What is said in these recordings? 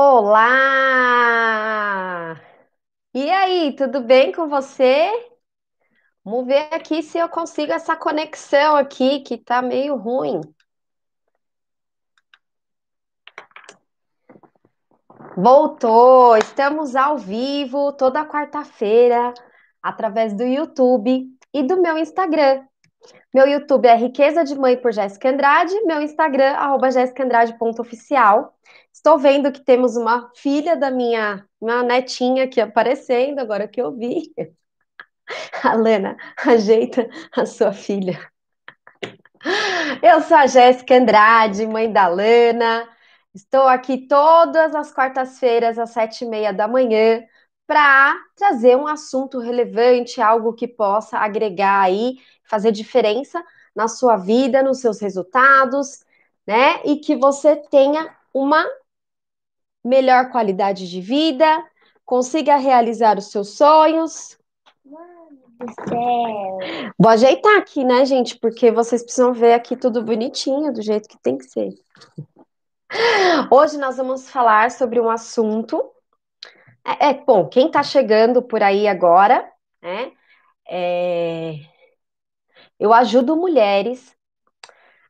Olá! E aí, tudo bem com você? Vamos ver aqui se eu consigo essa conexão aqui que tá meio ruim. Voltou! Estamos ao vivo toda quarta-feira através do YouTube e do meu Instagram. Meu YouTube é Riqueza de Mãe por Jéssica Andrade, meu Instagram, arroba jessicaandrade.oficial. Estou vendo que temos uma filha da minha, minha netinha aqui aparecendo, agora que eu vi. Alana, ajeita a sua filha. Eu sou a Jéssica Andrade, mãe da Lana. Estou aqui todas as quartas-feiras, às sete e meia da manhã, para trazer um assunto relevante, algo que possa agregar aí, fazer diferença na sua vida, nos seus resultados, né? E que você tenha uma melhor qualidade de vida, consiga realizar os seus sonhos. Mano do céu. Vou ajeitar aqui, né, gente? Porque vocês precisam ver aqui tudo bonitinho, do jeito que tem que ser. Hoje nós vamos falar sobre um assunto. É, é bom, quem está chegando por aí agora, né? É, eu ajudo mulheres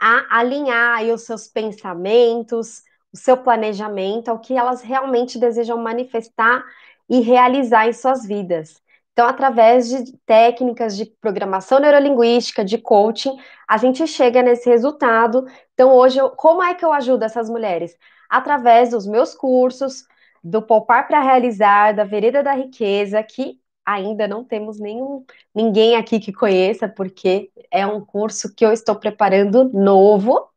a alinhar os seus pensamentos, o seu planejamento ao que elas realmente desejam manifestar e realizar em suas vidas. Então, através de técnicas de programação neurolinguística, de coaching, a gente chega nesse resultado. Então, hoje, eu, como é que eu ajudo essas mulheres? Através dos meus cursos, do Poupar para Realizar, da Vereda da Riqueza, que ainda não temos nenhum ninguém aqui que conheça, porque é um curso que eu estou preparando novo.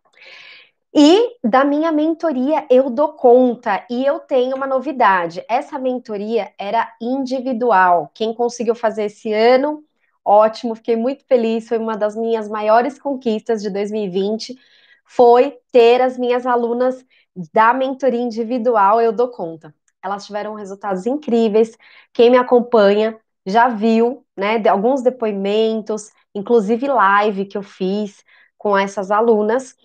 E da minha mentoria eu dou conta e eu tenho uma novidade. Essa mentoria era individual. Quem conseguiu fazer esse ano, ótimo, fiquei muito feliz. Foi uma das minhas maiores conquistas de 2020. Foi ter as minhas alunas da mentoria individual eu dou conta. Elas tiveram resultados incríveis. Quem me acompanha já viu, né, de alguns depoimentos, inclusive live que eu fiz com essas alunas.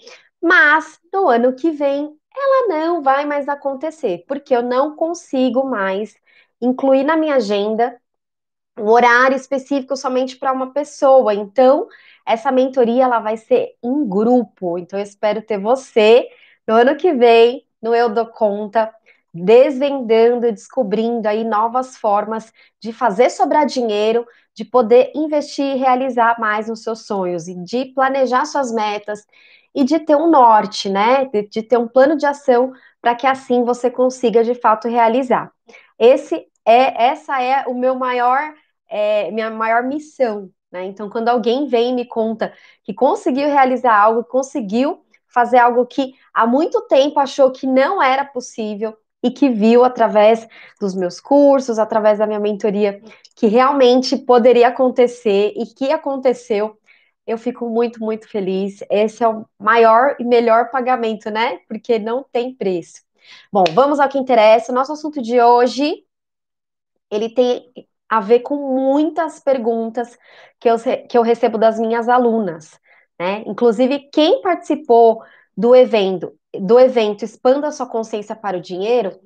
Mas no ano que vem ela não vai mais acontecer, porque eu não consigo mais incluir na minha agenda um horário específico somente para uma pessoa. Então, essa mentoria ela vai ser em grupo. Então, eu espero ter você no ano que vem, no Eu Dou Conta, desvendando descobrindo aí novas formas de fazer sobrar dinheiro, de poder investir e realizar mais os seus sonhos e de planejar suas metas e de ter um norte, né? De, de ter um plano de ação para que assim você consiga de fato realizar. Esse é essa é o meu maior é, minha maior missão, né? Então, quando alguém vem e me conta que conseguiu realizar algo, conseguiu fazer algo que há muito tempo achou que não era possível e que viu através dos meus cursos, através da minha mentoria, que realmente poderia acontecer e que aconteceu, eu fico muito, muito feliz. Esse é o maior e melhor pagamento, né? Porque não tem preço. Bom, vamos ao que interessa. Nosso assunto de hoje, ele tem a ver com muitas perguntas que eu, que eu recebo das minhas alunas, né? Inclusive, quem participou do evento, do evento Expanda Sua Consciência para o Dinheiro,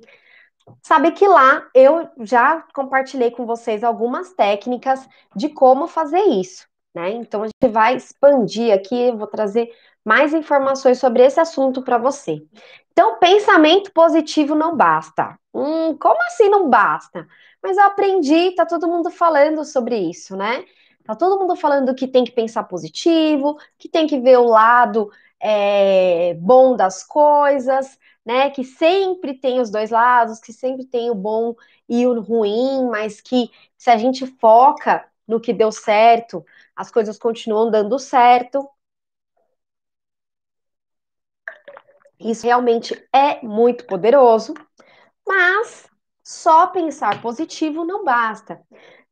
sabe que lá eu já compartilhei com vocês algumas técnicas de como fazer isso né? Então a gente vai expandir aqui, vou trazer mais informações sobre esse assunto para você. Então, pensamento positivo não basta. Hum, como assim não basta? Mas eu aprendi, tá todo mundo falando sobre isso, né? Tá todo mundo falando que tem que pensar positivo, que tem que ver o lado é, bom das coisas, né? Que sempre tem os dois lados, que sempre tem o bom e o ruim, mas que se a gente foca no que deu certo, as coisas continuam dando certo. Isso realmente é muito poderoso, mas só pensar positivo não basta.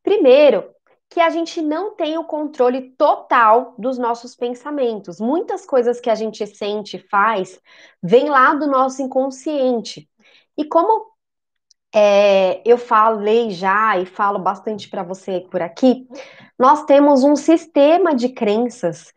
Primeiro, que a gente não tem o controle total dos nossos pensamentos. Muitas coisas que a gente sente, faz, vem lá do nosso inconsciente. E como é, eu falei já e falo bastante para você por aqui, nós temos um sistema de crenças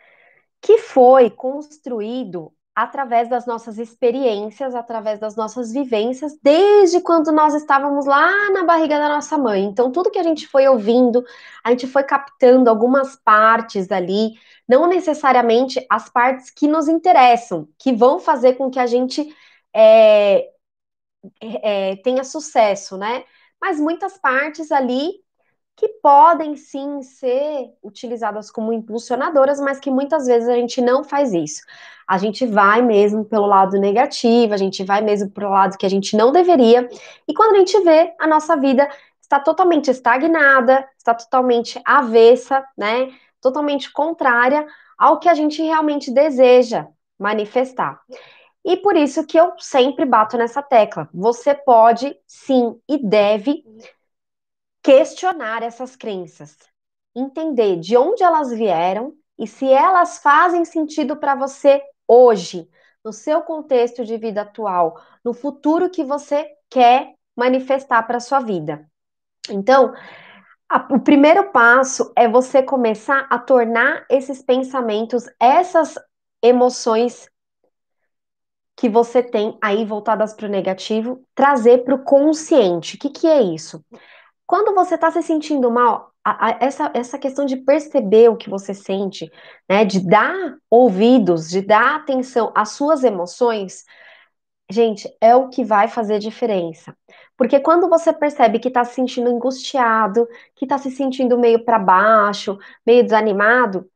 que foi construído através das nossas experiências, através das nossas vivências, desde quando nós estávamos lá na barriga da nossa mãe. Então, tudo que a gente foi ouvindo, a gente foi captando algumas partes ali, não necessariamente as partes que nos interessam, que vão fazer com que a gente é, é, tenha sucesso, né? Mas muitas partes ali que podem sim ser utilizadas como impulsionadoras, mas que muitas vezes a gente não faz isso. A gente vai mesmo pelo lado negativo, a gente vai mesmo pelo lado que a gente não deveria, e quando a gente vê, a nossa vida está totalmente estagnada, está totalmente avessa, né? Totalmente contrária ao que a gente realmente deseja manifestar. E por isso que eu sempre bato nessa tecla. Você pode, sim, e deve questionar essas crenças, entender de onde elas vieram e se elas fazem sentido para você hoje, no seu contexto de vida atual, no futuro que você quer manifestar para sua vida. Então, a, o primeiro passo é você começar a tornar esses pensamentos, essas emoções que você tem aí voltadas para o negativo, trazer para o consciente. O que, que é isso? Quando você está se sentindo mal, a, a, essa, essa questão de perceber o que você sente, né, de dar ouvidos, de dar atenção às suas emoções, gente, é o que vai fazer diferença. Porque quando você percebe que está se sentindo angustiado, que está se sentindo meio para baixo, meio desanimado,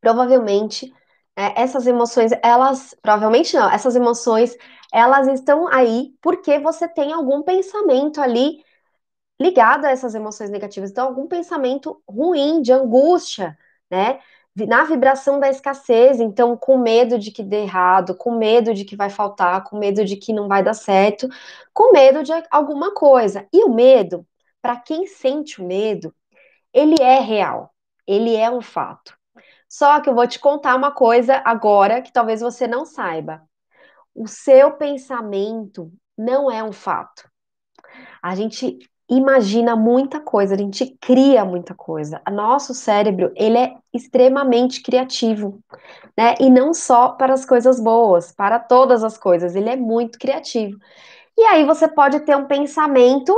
provavelmente é, essas emoções, elas, provavelmente não, essas emoções, elas estão aí porque você tem algum pensamento ali ligado a essas emoções negativas. Então, algum pensamento ruim, de angústia, né? Na vibração da escassez, então, com medo de que dê errado, com medo de que vai faltar, com medo de que não vai dar certo, com medo de alguma coisa. E o medo, para quem sente o medo, ele é real, ele é um fato. Só que eu vou te contar uma coisa agora que talvez você não saiba. O seu pensamento não é um fato. A gente imagina muita coisa, a gente cria muita coisa. O nosso cérebro, ele é extremamente criativo, né? E não só para as coisas boas, para todas as coisas, ele é muito criativo. E aí você pode ter um pensamento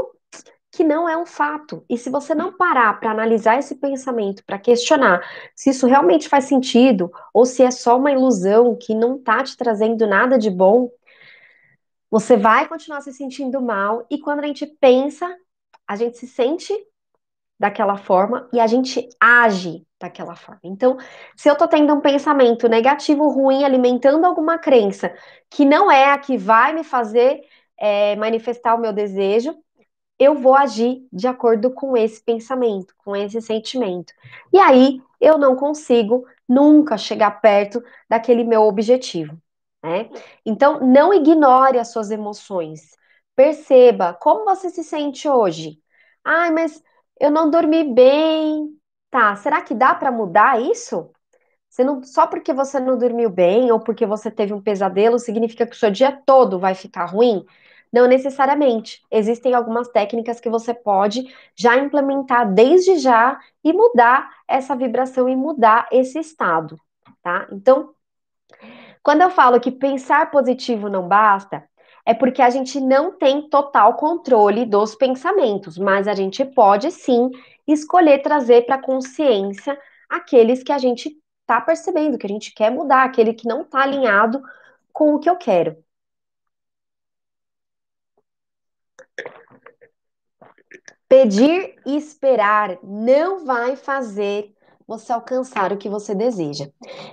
que não é um fato. E se você não parar para analisar esse pensamento, para questionar se isso realmente faz sentido ou se é só uma ilusão que não está te trazendo nada de bom, você vai continuar se sentindo mal. E quando a gente pensa a gente se sente daquela forma e a gente age daquela forma. Então, se eu tô tendo um pensamento negativo, ruim, alimentando alguma crença que não é a que vai me fazer é, manifestar o meu desejo, eu vou agir de acordo com esse pensamento, com esse sentimento. E aí eu não consigo nunca chegar perto daquele meu objetivo. Né? Então, não ignore as suas emoções. Perceba como você se sente hoje. Ai, mas eu não dormi bem. Tá, será que dá para mudar isso? Você não, só porque você não dormiu bem ou porque você teve um pesadelo significa que o seu dia todo vai ficar ruim? Não necessariamente. Existem algumas técnicas que você pode já implementar desde já e mudar essa vibração e mudar esse estado, tá? Então, quando eu falo que pensar positivo não basta, é porque a gente não tem total controle dos pensamentos, mas a gente pode sim escolher trazer para consciência aqueles que a gente está percebendo, que a gente quer mudar, aquele que não está alinhado com o que eu quero. Pedir e esperar não vai fazer você alcançar o que você deseja.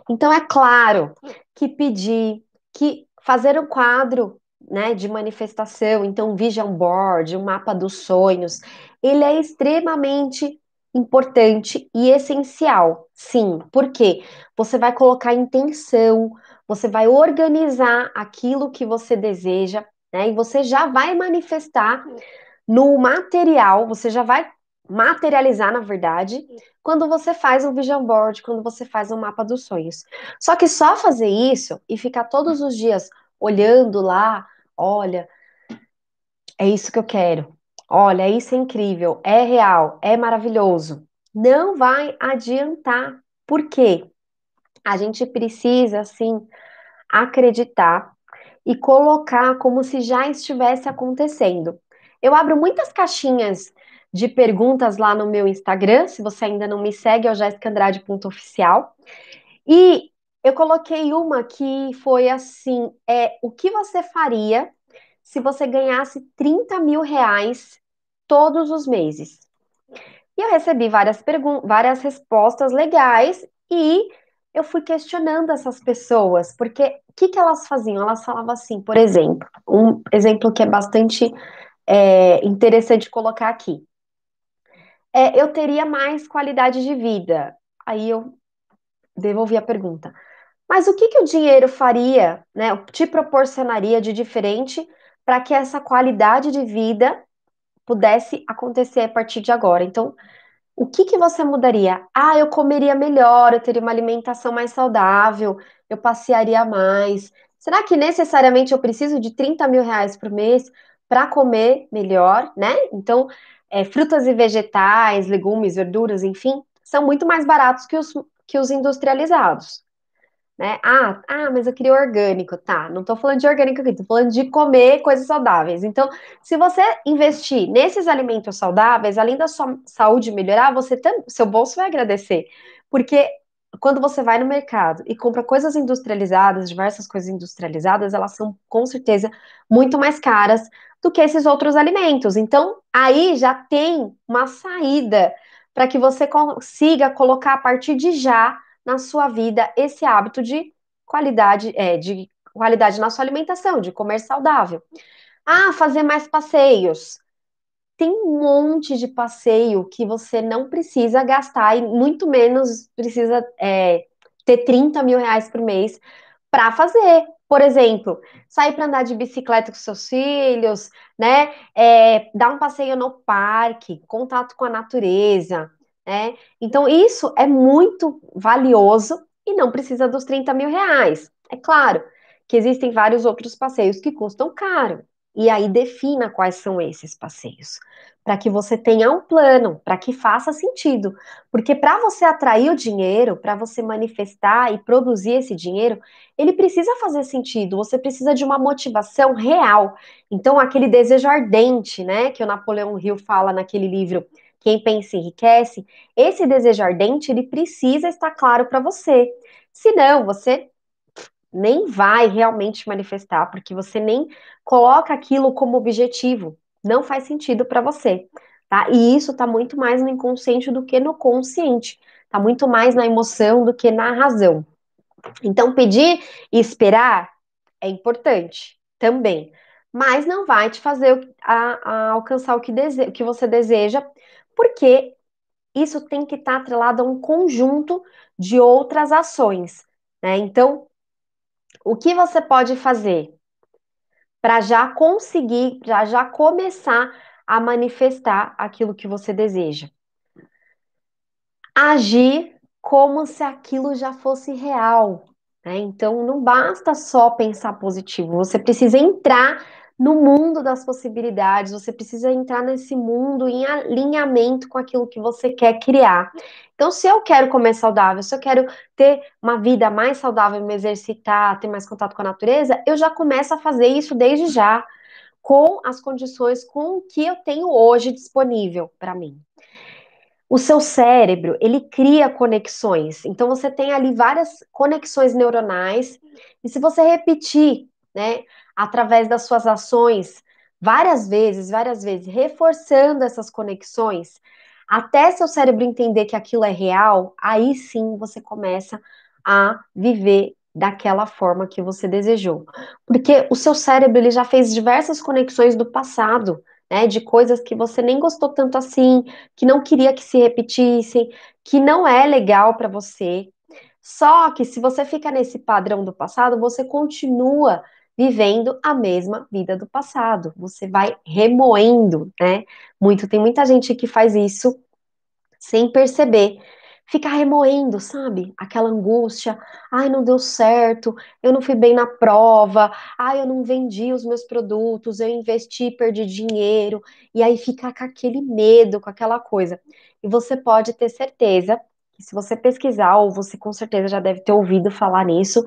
Então, é claro que pedir, que fazer um quadro né, de manifestação, então vision board, um mapa dos sonhos, ele é extremamente importante e essencial, sim, porque você vai colocar intenção, você vai organizar aquilo que você deseja, né, e você já vai manifestar no material, você já vai materializar, na verdade, quando você faz um vision board, quando você faz um mapa dos sonhos. Só que só fazer isso e ficar todos os dias olhando lá Olha, é isso que eu quero. Olha, isso é incrível, é real, é maravilhoso. Não vai adiantar. Por quê? A gente precisa, assim, acreditar e colocar como se já estivesse acontecendo. Eu abro muitas caixinhas de perguntas lá no meu Instagram, se você ainda não me segue, é o jessicandrade.oficial. E eu coloquei uma que foi assim: é o que você faria se você ganhasse 30 mil reais todos os meses? E eu recebi várias várias respostas legais e eu fui questionando essas pessoas, porque o que, que elas faziam? Elas falavam assim, por exemplo, um exemplo que é bastante é, interessante colocar aqui. É, eu teria mais qualidade de vida. Aí eu devolvi a pergunta. Mas o que, que o dinheiro faria, né, te proporcionaria de diferente para que essa qualidade de vida pudesse acontecer a partir de agora? Então, o que que você mudaria? Ah, eu comeria melhor, eu teria uma alimentação mais saudável, eu passearia mais. Será que necessariamente eu preciso de 30 mil reais por mês para comer melhor, né? Então, é, frutas e vegetais, legumes, verduras, enfim, são muito mais baratos que os, que os industrializados né? Ah, ah, mas eu queria orgânico, tá? Não tô falando de orgânico aqui, tô falando de comer coisas saudáveis. Então, se você investir nesses alimentos saudáveis, além da sua saúde melhorar, você tam, seu bolso vai agradecer. Porque quando você vai no mercado e compra coisas industrializadas, diversas coisas industrializadas, elas são com certeza muito mais caras do que esses outros alimentos. Então, aí já tem uma saída para que você consiga colocar a partir de já na sua vida esse hábito de qualidade, é, de qualidade na sua alimentação, de comer saudável. Ah, fazer mais passeios. Tem um monte de passeio que você não precisa gastar e muito menos precisa é, ter 30 mil reais por mês para fazer. Por exemplo, sair para andar de bicicleta com seus filhos, né? É, dar um passeio no parque, contato com a natureza, né? Então, isso é muito valioso e não precisa dos 30 mil reais. É claro que existem vários outros passeios que custam caro. E aí defina quais são esses passeios, para que você tenha um plano, para que faça sentido. Porque para você atrair o dinheiro, para você manifestar e produzir esse dinheiro, ele precisa fazer sentido. Você precisa de uma motivação real. Então, aquele desejo ardente, né, que o Napoleão Hill fala naquele livro quem pensa enriquece, esse desejo ardente ele precisa estar claro para você. Senão, você nem vai realmente manifestar, porque você nem coloca aquilo como objetivo. Não faz sentido para você, tá? E isso está muito mais no inconsciente do que no consciente. Está muito mais na emoção do que na razão. Então, pedir e esperar é importante também, mas não vai te fazer a, a alcançar o que, dese, o que você deseja, porque isso tem que estar atrelado a um conjunto de outras ações, né? Então, o que você pode fazer para já conseguir, já já começar a manifestar aquilo que você deseja? Agir como se aquilo já fosse real, né? Então, não basta só pensar positivo, você precisa entrar no mundo das possibilidades, você precisa entrar nesse mundo em alinhamento com aquilo que você quer criar. Então, se eu quero comer saudável, se eu quero ter uma vida mais saudável, me exercitar, ter mais contato com a natureza, eu já começo a fazer isso desde já, com as condições com o que eu tenho hoje disponível para mim. O seu cérebro, ele cria conexões. Então você tem ali várias conexões neuronais, e se você repetir, né, através das suas ações, várias vezes, várias vezes, reforçando essas conexões, até seu cérebro entender que aquilo é real, aí sim você começa a viver daquela forma que você desejou. Porque o seu cérebro ele já fez diversas conexões do passado, né, de coisas que você nem gostou tanto assim, que não queria que se repetissem, que não é legal para você. Só que se você fica nesse padrão do passado, você continua vivendo a mesma vida do passado. Você vai remoendo, né? Muito. Tem muita gente que faz isso sem perceber. Fica remoendo, sabe? Aquela angústia. Ai, não deu certo. Eu não fui bem na prova. Ai, eu não vendi os meus produtos. Eu investi, perdi dinheiro. E aí fica com aquele medo, com aquela coisa. E você pode ter certeza se você pesquisar, ou você com certeza já deve ter ouvido falar nisso,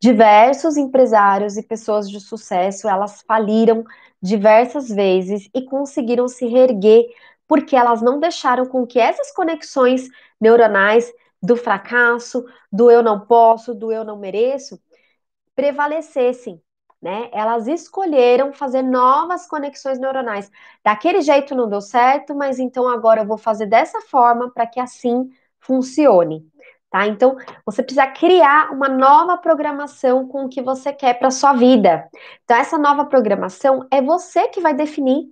diversos empresários e pessoas de sucesso, elas faliram diversas vezes e conseguiram se reerguer porque elas não deixaram com que essas conexões neuronais do fracasso, do eu não posso, do eu não mereço, prevalecessem, né? Elas escolheram fazer novas conexões neuronais. Daquele jeito não deu certo, mas então agora eu vou fazer dessa forma para que assim funcione. Tá? Então, você precisa criar uma nova programação com o que você quer para sua vida. Então, essa nova programação é você que vai definir,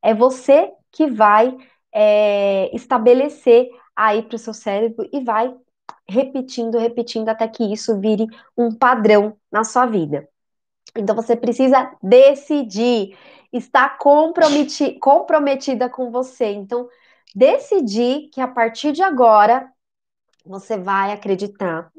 é você que vai é, estabelecer aí para o seu cérebro e vai repetindo, repetindo até que isso vire um padrão na sua vida. Então você precisa decidir, estar comprometi comprometida com você. Então, decidir que a partir de agora você vai acreditar,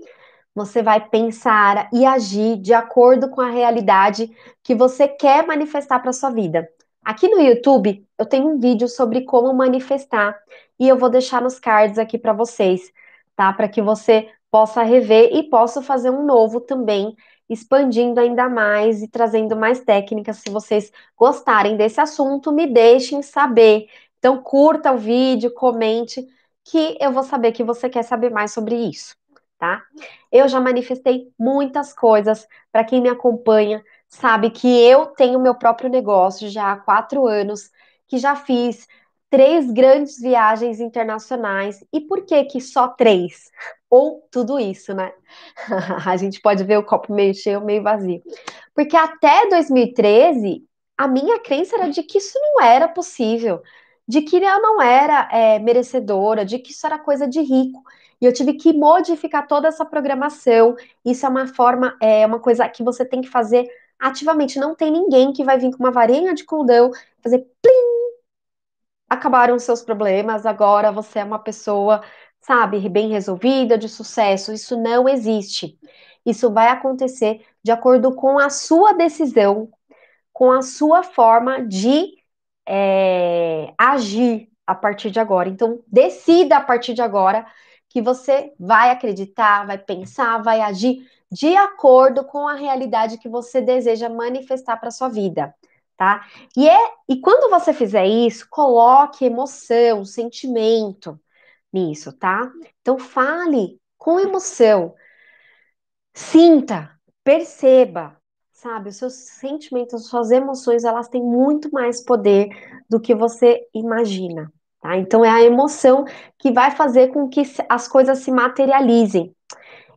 você vai pensar e agir de acordo com a realidade que você quer manifestar para sua vida. Aqui no YouTube eu tenho um vídeo sobre como manifestar e eu vou deixar nos cards aqui para vocês, tá? Para que você possa rever e possa fazer um novo também, expandindo ainda mais e trazendo mais técnicas. Se vocês gostarem desse assunto, me deixem saber. Então curta o vídeo, comente que eu vou saber que você quer saber mais sobre isso, tá? Eu já manifestei muitas coisas para quem me acompanha, sabe que eu tenho meu próprio negócio já há quatro anos, que já fiz três grandes viagens internacionais. E por que que só três? Ou tudo isso, né? a gente pode ver o copo meio cheio, meio vazio. Porque até 2013, a minha crença era de que isso não era possível, de que eu não era é, merecedora, de que isso era coisa de rico. E eu tive que modificar toda essa programação. Isso é uma forma, é uma coisa que você tem que fazer ativamente. Não tem ninguém que vai vir com uma varinha de condão, fazer plim, acabaram os seus problemas, agora você é uma pessoa, sabe, bem resolvida, de sucesso. Isso não existe. Isso vai acontecer de acordo com a sua decisão, com a sua forma de é, agir a partir de agora. Então, decida a partir de agora que você vai acreditar, vai pensar, vai agir de acordo com a realidade que você deseja manifestar para sua vida, tá? E é e quando você fizer isso, coloque emoção, sentimento nisso, tá? Então fale com emoção. Sinta, perceba, sabe? Os seus sentimentos, as suas emoções, elas têm muito mais poder do que você imagina, tá? Então é a emoção que vai fazer com que as coisas se materializem.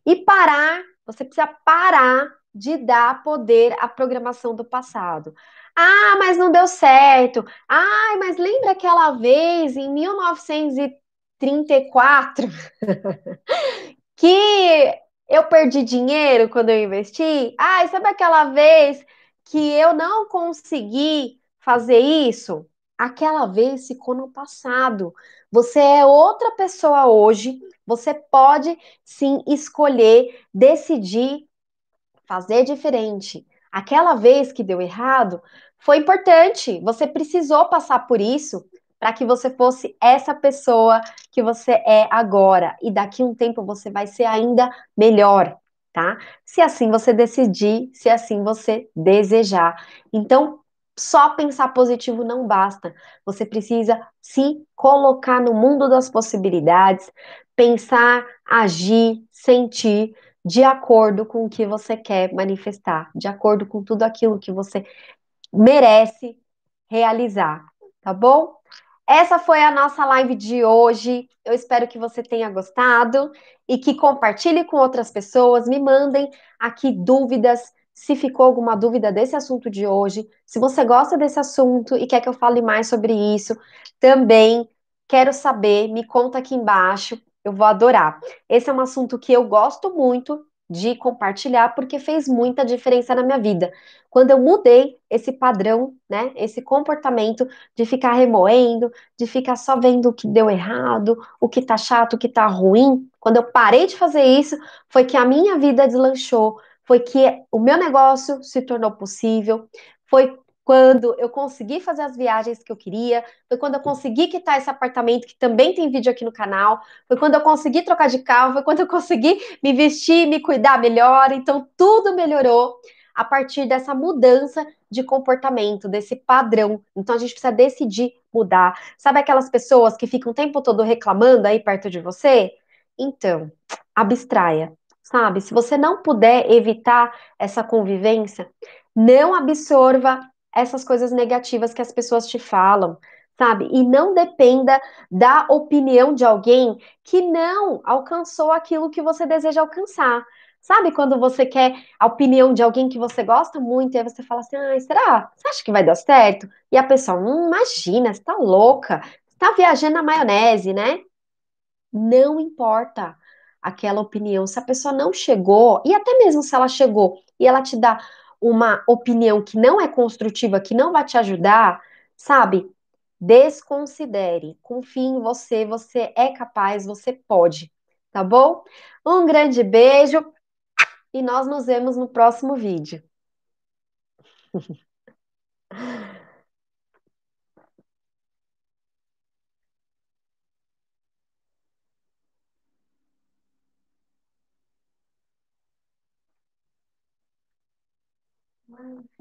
E parar, você precisa parar de dar poder à programação do passado. Ah, mas não deu certo. Ah, mas lembra aquela vez em 1934 que eu perdi dinheiro quando eu investi? Ah, sabe aquela vez que eu não consegui fazer isso? Aquela vez ficou no passado. Você é outra pessoa hoje. Você pode sim escolher, decidir fazer diferente. Aquela vez que deu errado foi importante. Você precisou passar por isso para que você fosse essa pessoa que você é agora. E daqui a um tempo você vai ser ainda melhor, tá? Se assim você decidir, se assim você desejar. Então, só pensar positivo não basta. Você precisa se colocar no mundo das possibilidades, pensar, agir, sentir de acordo com o que você quer manifestar, de acordo com tudo aquilo que você merece realizar, tá bom? Essa foi a nossa live de hoje. Eu espero que você tenha gostado e que compartilhe com outras pessoas. Me mandem aqui dúvidas, se ficou alguma dúvida desse assunto de hoje. Se você gosta desse assunto e quer que eu fale mais sobre isso, também quero saber. Me conta aqui embaixo. Eu vou adorar. Esse é um assunto que eu gosto muito de compartilhar porque fez muita diferença na minha vida. Quando eu mudei esse padrão, né, esse comportamento de ficar remoendo, de ficar só vendo o que deu errado, o que tá chato, o que tá ruim, quando eu parei de fazer isso, foi que a minha vida deslanchou, foi que o meu negócio se tornou possível, foi quando eu consegui fazer as viagens que eu queria, foi quando eu consegui quitar esse apartamento, que também tem vídeo aqui no canal, foi quando eu consegui trocar de carro, foi quando eu consegui me vestir, me cuidar melhor. Então, tudo melhorou a partir dessa mudança de comportamento, desse padrão. Então, a gente precisa decidir mudar. Sabe aquelas pessoas que ficam o tempo todo reclamando aí perto de você? Então, abstraia, sabe? Se você não puder evitar essa convivência, não absorva essas coisas negativas que as pessoas te falam, sabe? E não dependa da opinião de alguém que não alcançou aquilo que você deseja alcançar. Sabe quando você quer a opinião de alguém que você gosta muito e aí você fala assim: ah, será? Você acha que vai dar certo? E a pessoa, hum, imagina, você tá louca, você tá viajando na maionese, né? Não importa aquela opinião. Se a pessoa não chegou, e até mesmo se ela chegou e ela te dá uma opinião que não é construtiva, que não vai te ajudar, sabe? Desconsidere. Confie em você, você é capaz, você pode, tá bom? Um grande beijo e nós nos vemos no próximo vídeo. Bye.